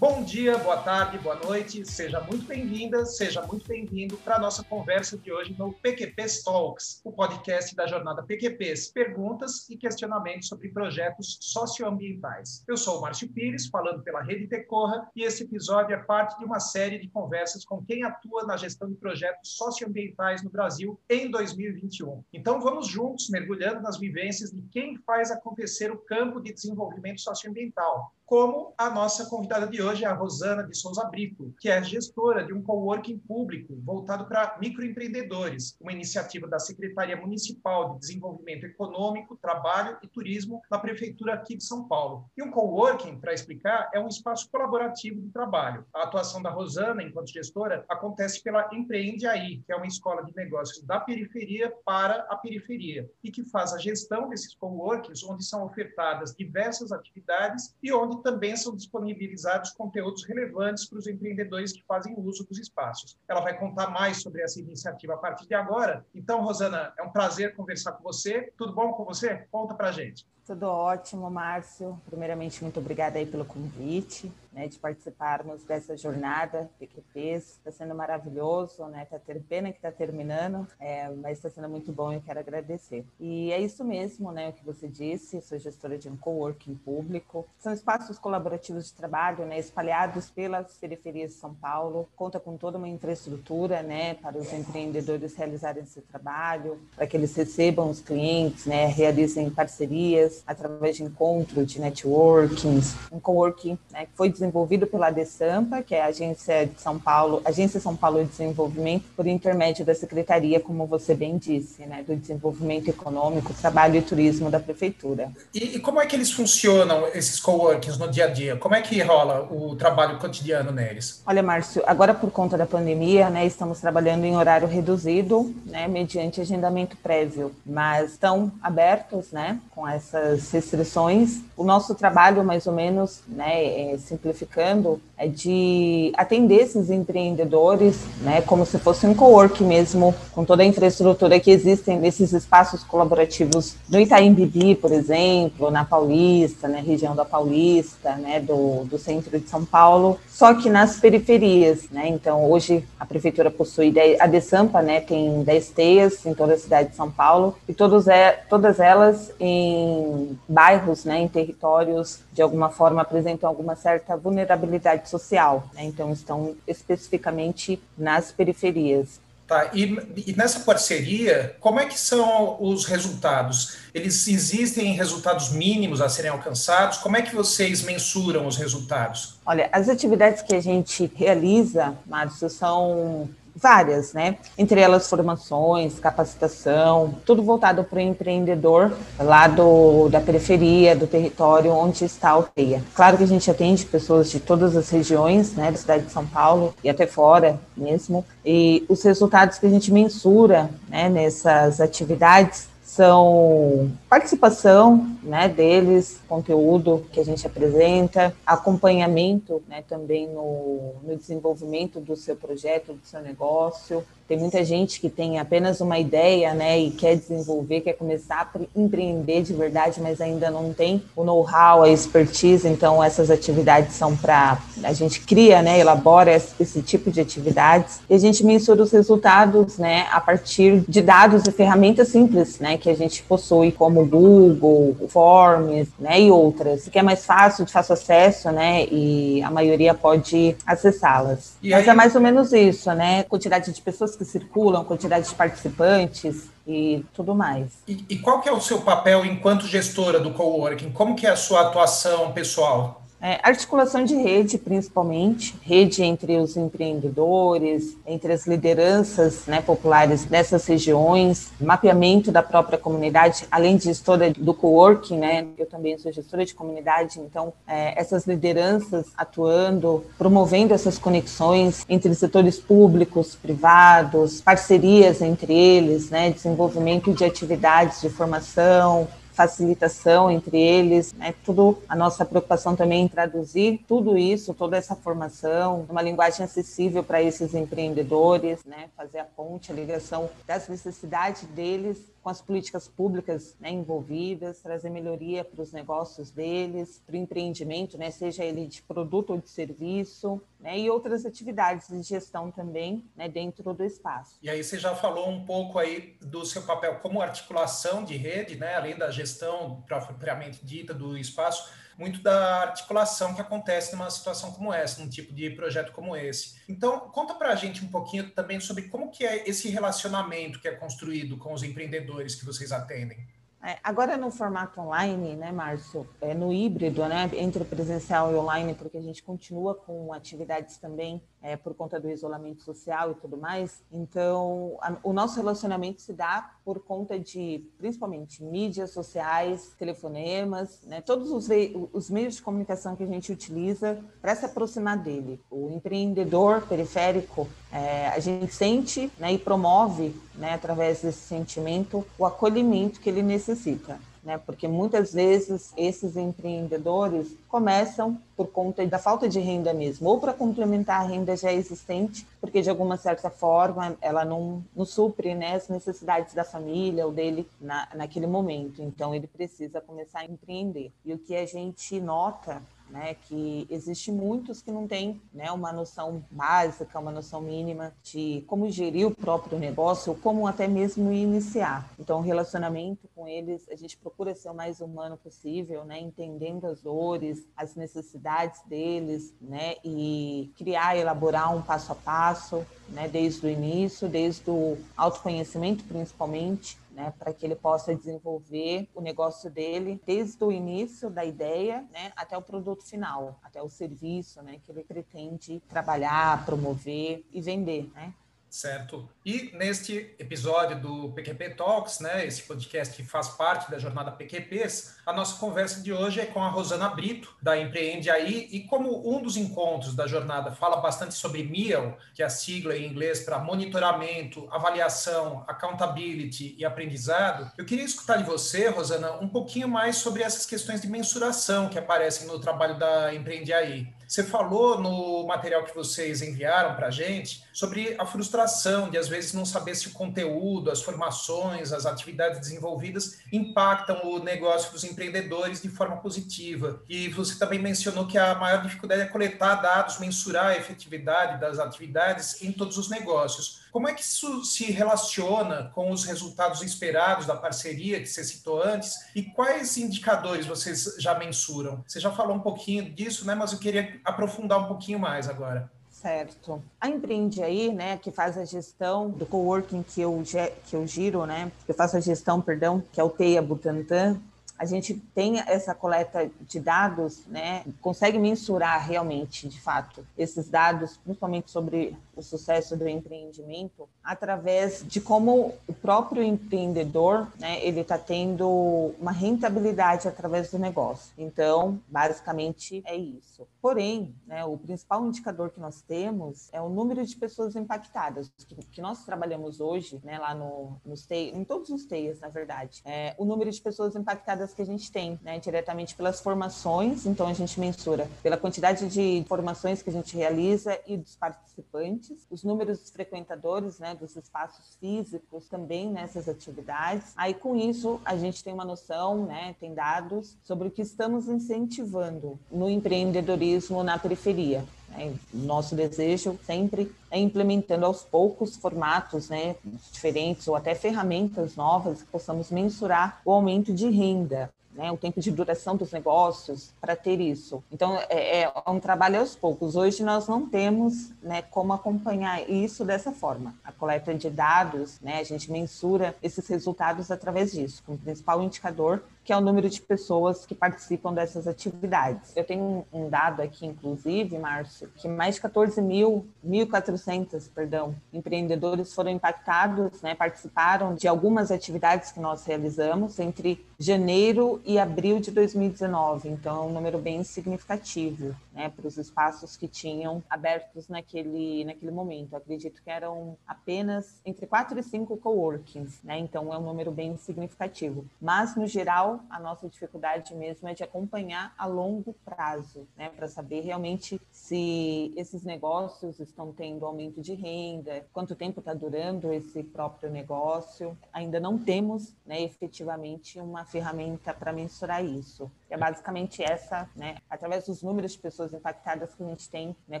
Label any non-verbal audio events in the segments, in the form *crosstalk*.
Bom dia, boa tarde, boa noite, seja muito bem-vinda, seja muito bem-vindo para a nossa conversa de hoje no PQP Talks, o podcast da jornada PQPs, perguntas e questionamentos sobre projetos socioambientais. Eu sou o Márcio Pires, falando pela Rede Tecorra, e esse episódio é parte de uma série de conversas com quem atua na gestão de projetos socioambientais no Brasil em 2021. Então vamos juntos mergulhando nas vivências de quem faz acontecer o campo de desenvolvimento socioambiental, como a nossa convidada de hoje, a Rosana de Souza Brito, que é gestora de um coworking público voltado para microempreendedores, uma iniciativa da Secretaria Municipal de Desenvolvimento Econômico, Trabalho e Turismo na Prefeitura aqui de São Paulo. E um coworking, para explicar, é um espaço colaborativo de trabalho. A atuação da Rosana, enquanto gestora, acontece pela Empreende Aí, que é uma escola de negócios da periferia para a periferia, e que faz a gestão desses coworkings, onde são ofertadas diversas atividades e onde também são disponibilizados conteúdos relevantes para os empreendedores que fazem uso dos espaços. Ela vai contar mais sobre essa iniciativa a partir de agora. Então, Rosana, é um prazer conversar com você. Tudo bom com você? Conta para gente. Tudo ótimo, Márcio. Primeiramente, muito obrigada aí pelo convite, né, de participarmos dessa jornada PQPs. Está sendo maravilhoso, né? Tá ter pena que está terminando, é, mas está sendo muito bom e eu quero agradecer. E é isso mesmo, né? O que você disse. Sou gestora de um coworking público. São espaços colaborativos de trabalho, né? Espalhados pelas periferias de São Paulo. Conta com toda uma infraestrutura, né? Para os empreendedores realizarem esse trabalho, para que eles recebam os clientes, né? Realizem parcerias através de encontros, de networkings, um coworking né, que foi desenvolvido pela Desampa, que é a agência de São Paulo, Agência São Paulo de Desenvolvimento, por intermédio da Secretaria, como você bem disse, né, do Desenvolvimento Econômico, Trabalho e Turismo da Prefeitura. E, e como é que eles funcionam, esses coworkings, no dia a dia? Como é que rola o trabalho cotidiano neles? Olha, Márcio, agora por conta da pandemia, né, estamos trabalhando em horário reduzido, né, mediante agendamento prévio, mas estão abertos, né, com essa essas restrições. O nosso trabalho, mais ou menos, né, é, simplificando, é de atender esses empreendedores, né, como se fosse um co-work mesmo, com toda a infraestrutura que existem nesses espaços colaborativos no Itaim Bibi, por exemplo, na Paulista, na região da Paulista, né, do, do centro de São Paulo, só que nas periferias, né, então hoje a prefeitura possui, a Desampa, né, tem 10 teias em toda a cidade de São Paulo, e todos é, todas elas em bairros, né, em territórios, de alguma forma apresentam alguma certa vulnerabilidade social, né? então estão especificamente nas periferias. Tá, e, e, nessa parceria, como é que são os resultados? Eles existem resultados mínimos a serem alcançados? Como é que vocês mensuram os resultados? Olha, as atividades que a gente realiza, Márcio, são várias, né? Entre elas formações, capacitação, tudo voltado para o empreendedor lá do, da periferia, do território onde está a aldeia. Claro que a gente atende pessoas de todas as regiões, né, da cidade de São Paulo e até fora mesmo. E os resultados que a gente mensura, né, nessas atividades são participação né, deles, conteúdo que a gente apresenta, acompanhamento né, também no, no desenvolvimento do seu projeto, do seu negócio, tem muita gente que tem apenas uma ideia, né, e quer desenvolver, quer começar a empreender de verdade, mas ainda não tem o know-how, a expertise. Então, essas atividades são para a gente cria, né, elabora esse, esse, tipo de atividades e a gente mensura os resultados, né, a partir de dados e ferramentas simples, né, que a gente possui, como Google, Forms, né, e outras, que é mais fácil, de fácil acesso, né, e a maioria pode acessá-las. Mas é mais ou menos isso, né, quantidade de pessoas que circulam, quantidade de participantes e tudo mais. E, e qual que é o seu papel enquanto gestora do coworking? Como que é a sua atuação pessoal? É, articulação de rede, principalmente, rede entre os empreendedores, entre as lideranças né, populares dessas regiões, mapeamento da própria comunidade, além disso, toda do coworking, né? Eu também sou gestora de comunidade, então é, essas lideranças atuando, promovendo essas conexões entre setores públicos, privados, parcerias entre eles, né? Desenvolvimento de atividades de formação, facilitação entre eles, né? Tudo a nossa preocupação também em traduzir tudo isso, toda essa formação, uma linguagem acessível para esses empreendedores, né? Fazer a ponte, a ligação das necessidades deles com as políticas públicas né, envolvidas, trazer melhoria para os negócios deles, para o empreendimento, né, seja ele de produto ou de serviço, né, e outras atividades de gestão também né, dentro do espaço. E aí você já falou um pouco aí do seu papel como articulação de rede, né, além da gestão propriamente dita do espaço, muito da articulação que acontece numa situação como essa, num tipo de projeto como esse. Então, conta para a gente um pouquinho também sobre como que é esse relacionamento que é construído com os empreendedores que vocês atendem. É, agora no formato online, né, Márcio, é, no híbrido, né, entre presencial e online, porque a gente continua com atividades também é, por conta do isolamento social e tudo mais. Então, a, o nosso relacionamento se dá por conta de, principalmente, mídias sociais, telefonemas, né, todos os, os meios de comunicação que a gente utiliza para se aproximar dele. O empreendedor periférico, é, a gente sente né, e promove, né, através desse sentimento, o acolhimento que ele necessita né? Porque muitas vezes esses empreendedores começam por conta da falta de renda mesmo, ou para complementar a renda já existente, porque de alguma certa forma ela não, não supre né, as necessidades da família ou dele na, naquele momento. Então ele precisa começar a empreender. E o que a gente nota né, que existe muitos que não têm né, uma noção básica, uma noção mínima de como gerir o próprio negócio, ou como até mesmo iniciar. Então, o relacionamento com eles, a gente procura ser o mais humano possível, né, entendendo as dores, as necessidades deles, né, e criar, elaborar um passo a passo, né, desde o início, desde o autoconhecimento principalmente, né, para que ele possa desenvolver o negócio dele desde o início da ideia, né, até o produto final, até o serviço, né, que ele pretende trabalhar, promover e vender, né? Certo. E neste episódio do PQP Talks, né, esse podcast que faz parte da jornada PQPs, a nossa conversa de hoje é com a Rosana Brito, da Empreende Aí, e como um dos encontros da jornada fala bastante sobre MIAL, que é a sigla em inglês para monitoramento, avaliação, accountability e aprendizado, eu queria escutar de você, Rosana, um pouquinho mais sobre essas questões de mensuração que aparecem no trabalho da Empreende Aí. Você falou no material que vocês enviaram para a gente sobre a frustração de, às vezes, não saber se o conteúdo, as formações, as atividades desenvolvidas impactam o negócio dos empreendedores de forma positiva. E você também mencionou que a maior dificuldade é coletar dados, mensurar a efetividade das atividades em todos os negócios. Como é que isso se relaciona com os resultados esperados da parceria que você citou antes? E quais indicadores vocês já mensuram? Você já falou um pouquinho disso, né? Mas eu queria aprofundar um pouquinho mais agora. Certo. A Empreende aí, né, que faz a gestão do coworking que eu, que eu giro, né, que eu faço a gestão, perdão, que é o TEIA Butantan, a gente tem essa coleta de dados, né, consegue mensurar realmente, de fato, esses dados, principalmente sobre o sucesso do empreendimento, através de como o próprio empreendedor, né, ele está tendo uma rentabilidade através do negócio. Então, basicamente é isso. Porém, né, o principal indicador que nós temos é o número de pessoas impactadas, que, que nós trabalhamos hoje, né, lá no, nos TEI, em todos os TEIs, na verdade, é, o número de pessoas impactadas que a gente tem, né, diretamente pelas formações, então a gente mensura pela quantidade de formações que a gente realiza e dos participantes, os números dos frequentadores, né, dos espaços físicos também nessas atividades. Aí com isso a gente tem uma noção, né, tem dados sobre o que estamos incentivando no empreendedorismo na periferia. Né? Nosso desejo sempre é implementando aos poucos formatos né, diferentes ou até ferramentas novas que possamos mensurar o aumento de renda né, o tempo de duração dos negócios para ter isso. Então, é, é, um trabalho aos poucos. Hoje nós não temos né, como acompanhar isso dessa forma. A coleta de dados, né, a gente mensura esses resultados através disso, com o principal indicador que é o número de pessoas que participam dessas atividades. Eu tenho um dado aqui, inclusive, Márcio, que mais de 14 mil, 1.400, perdão, empreendedores foram impactados, né, participaram de algumas atividades que nós realizamos entre janeiro e abril de 2019. Então, é um número bem significativo, né, para os espaços que tinham abertos naquele, naquele momento. Eu acredito que eram apenas entre quatro e cinco coworkings, né? Então, é um número bem significativo. Mas, no geral, a nossa dificuldade mesmo é de acompanhar a longo prazo, né, para saber realmente se esses negócios estão tendo aumento de renda, quanto tempo está durando esse próprio negócio. Ainda não temos, né, efetivamente uma ferramenta para mensurar isso. É basicamente essa, né, através dos números de pessoas impactadas que a gente tem, né,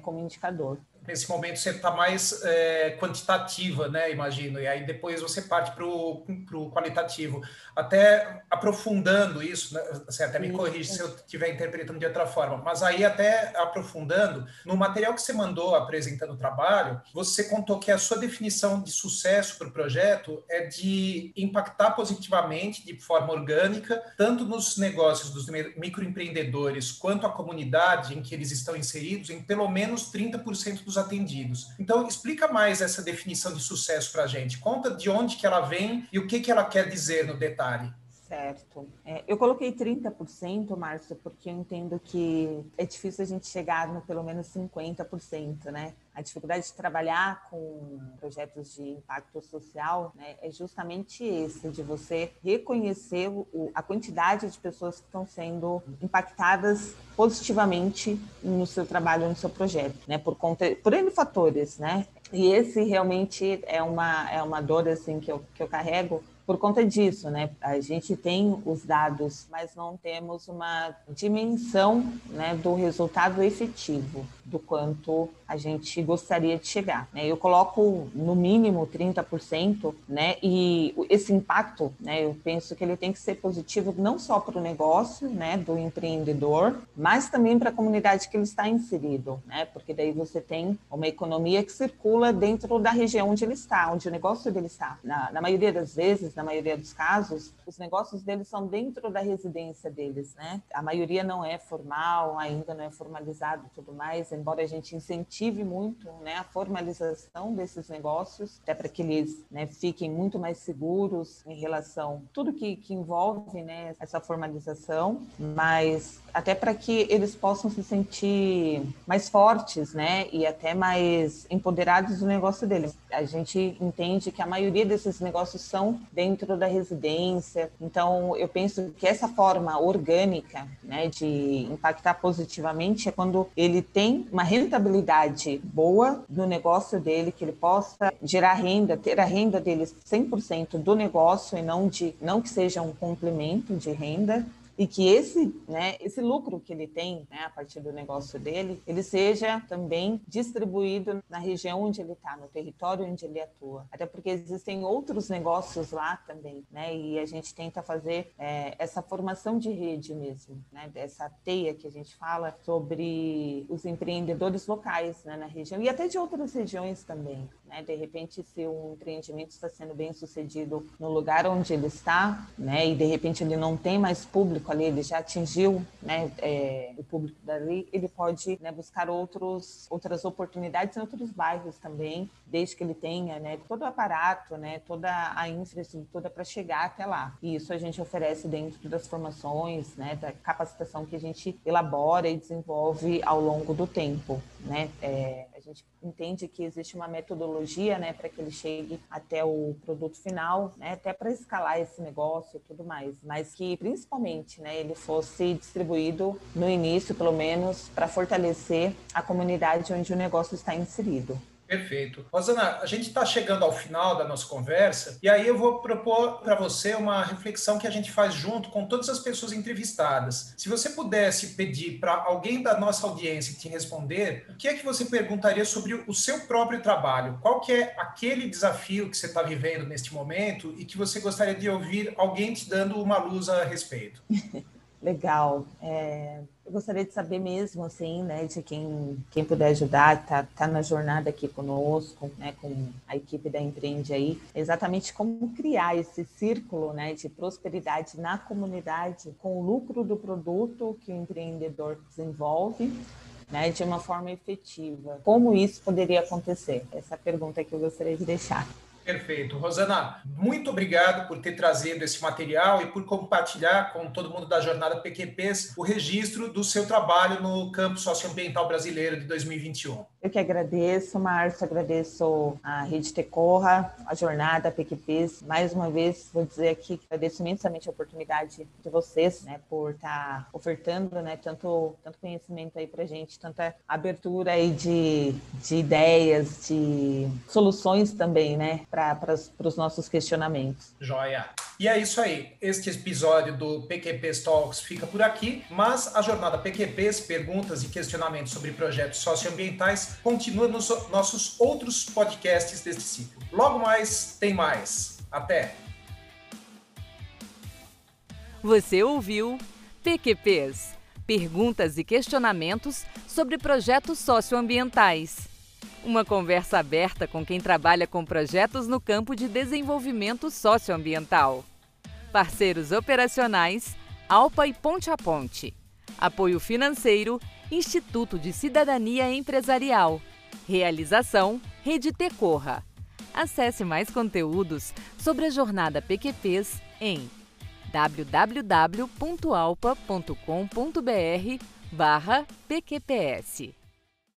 como indicador nesse momento você está mais é, quantitativa, né? Imagino, e aí depois você parte para o qualitativo. Até aprofundando isso, né? você até me corrige se eu estiver interpretando de outra forma, mas aí até aprofundando, no material que você mandou apresentando o trabalho, você contou que a sua definição de sucesso para o projeto é de impactar positivamente, de forma orgânica, tanto nos negócios dos microempreendedores quanto a comunidade em que eles estão inseridos, em pelo menos 30% dos atendidos. Então, explica mais essa definição de sucesso para a gente. Conta de onde que ela vem e o que, que ela quer dizer no detalhe. Certo. É, eu coloquei 30%, Márcio, porque eu entendo que é difícil a gente chegar no pelo menos 50%, né? A dificuldade de trabalhar com projetos de impacto social né, é justamente esse, de você reconhecer o, a quantidade de pessoas que estão sendo impactadas positivamente no seu trabalho, no seu projeto, né? Por conta, por N fatores, né? E esse realmente é uma, é uma dor assim, que, eu, que eu carrego, por conta disso, né? A gente tem os dados, mas não temos uma dimensão né, do resultado efetivo, do quanto a gente gostaria de chegar. Né? Eu coloco no mínimo 30%, né? E esse impacto, né? Eu penso que ele tem que ser positivo não só para o negócio, né? Do empreendedor, mas também para a comunidade que ele está inserido, né? Porque daí você tem uma economia que circula dentro da região onde ele está, onde o negócio dele está. Na, na maioria das vezes, na maioria dos casos, os negócios deles são dentro da residência deles, né? A maioria não é formal, ainda não é formalizado e tudo mais, embora a gente incentive muito né, a formalização desses negócios, até para que eles né, fiquem muito mais seguros em relação a tudo que, que envolve né, essa formalização, mas até para que eles possam se sentir mais fortes, né, e até mais empoderados do negócio deles. A gente entende que a maioria desses negócios são dentro da residência, então eu penso que essa forma orgânica, né, de impactar positivamente é quando ele tem uma rentabilidade boa no negócio dele, que ele possa gerar renda, ter a renda dele 100% do negócio e não de não que seja um complemento de renda, e que esse, né, esse lucro que ele tem, né, a partir do negócio dele, ele seja também distribuído na região onde ele está, no território onde ele atua. Até porque existem outros negócios lá também, né, e a gente tenta fazer é, essa formação de rede mesmo, né, dessa teia que a gente fala sobre os empreendedores locais, né, na região e até de outras regiões também, né, de repente se um empreendimento está sendo bem sucedido no lugar onde ele está, né, e de repente ele não tem mais público ali, ele já atingiu né, é, o público dali, ele pode né, buscar outros, outras oportunidades em outros bairros também, desde que ele tenha né, todo o aparato, né, toda a infraestrutura para chegar até lá. E isso a gente oferece dentro das formações, né, da capacitação que a gente elabora e desenvolve ao longo do tempo. Né? É, gente entende que existe uma metodologia né, para que ele chegue até o produto final, né, até para escalar esse negócio e tudo mais, mas que principalmente né, ele fosse distribuído no início, pelo menos, para fortalecer a comunidade onde o negócio está inserido. Perfeito. Rosana, a gente está chegando ao final da nossa conversa e aí eu vou propor para você uma reflexão que a gente faz junto com todas as pessoas entrevistadas. Se você pudesse pedir para alguém da nossa audiência te responder, o que é que você perguntaria sobre o seu próprio trabalho? Qual que é aquele desafio que você está vivendo neste momento e que você gostaria de ouvir alguém te dando uma luz a respeito? *laughs* Legal. É Eu gostaria de saber mesmo, assim, né, de quem, quem puder ajudar, tá, tá na jornada aqui conosco, né, com a equipe da Empreende aí, exatamente como criar esse círculo, né, de prosperidade na comunidade com o lucro do produto que o empreendedor desenvolve, né, de uma forma efetiva. Como isso poderia acontecer? Essa é pergunta que eu gostaria de deixar. Perfeito. Rosana, muito obrigado por ter trazido esse material e por compartilhar com todo mundo da jornada PQPs o registro do seu trabalho no campo socioambiental brasileiro de 2021. Eu que agradeço, Márcio, agradeço a Rede Tecorra, a jornada PQPs. Mais uma vez, vou dizer aqui que agradeço imensamente a oportunidade de vocês, né, por estar tá ofertando, né, tanto, tanto conhecimento aí para gente, tanta abertura aí de, de ideias, de soluções também, né, para os nossos questionamentos. Joia. E é isso aí. Este episódio do PQP Talks fica por aqui, mas a jornada PQPs, perguntas e questionamentos sobre projetos socioambientais, continua nos nossos outros podcasts deste ciclo. Logo mais, tem mais. Até! Você ouviu PQPs Perguntas e questionamentos sobre projetos socioambientais. Uma conversa aberta com quem trabalha com projetos no campo de desenvolvimento socioambiental. Parceiros operacionais: Alpa e Ponte a Ponte. Apoio financeiro: Instituto de Cidadania Empresarial. Realização: Rede Tecorra. Acesse mais conteúdos sobre a jornada PQPs em www.alpa.com.br/pqps.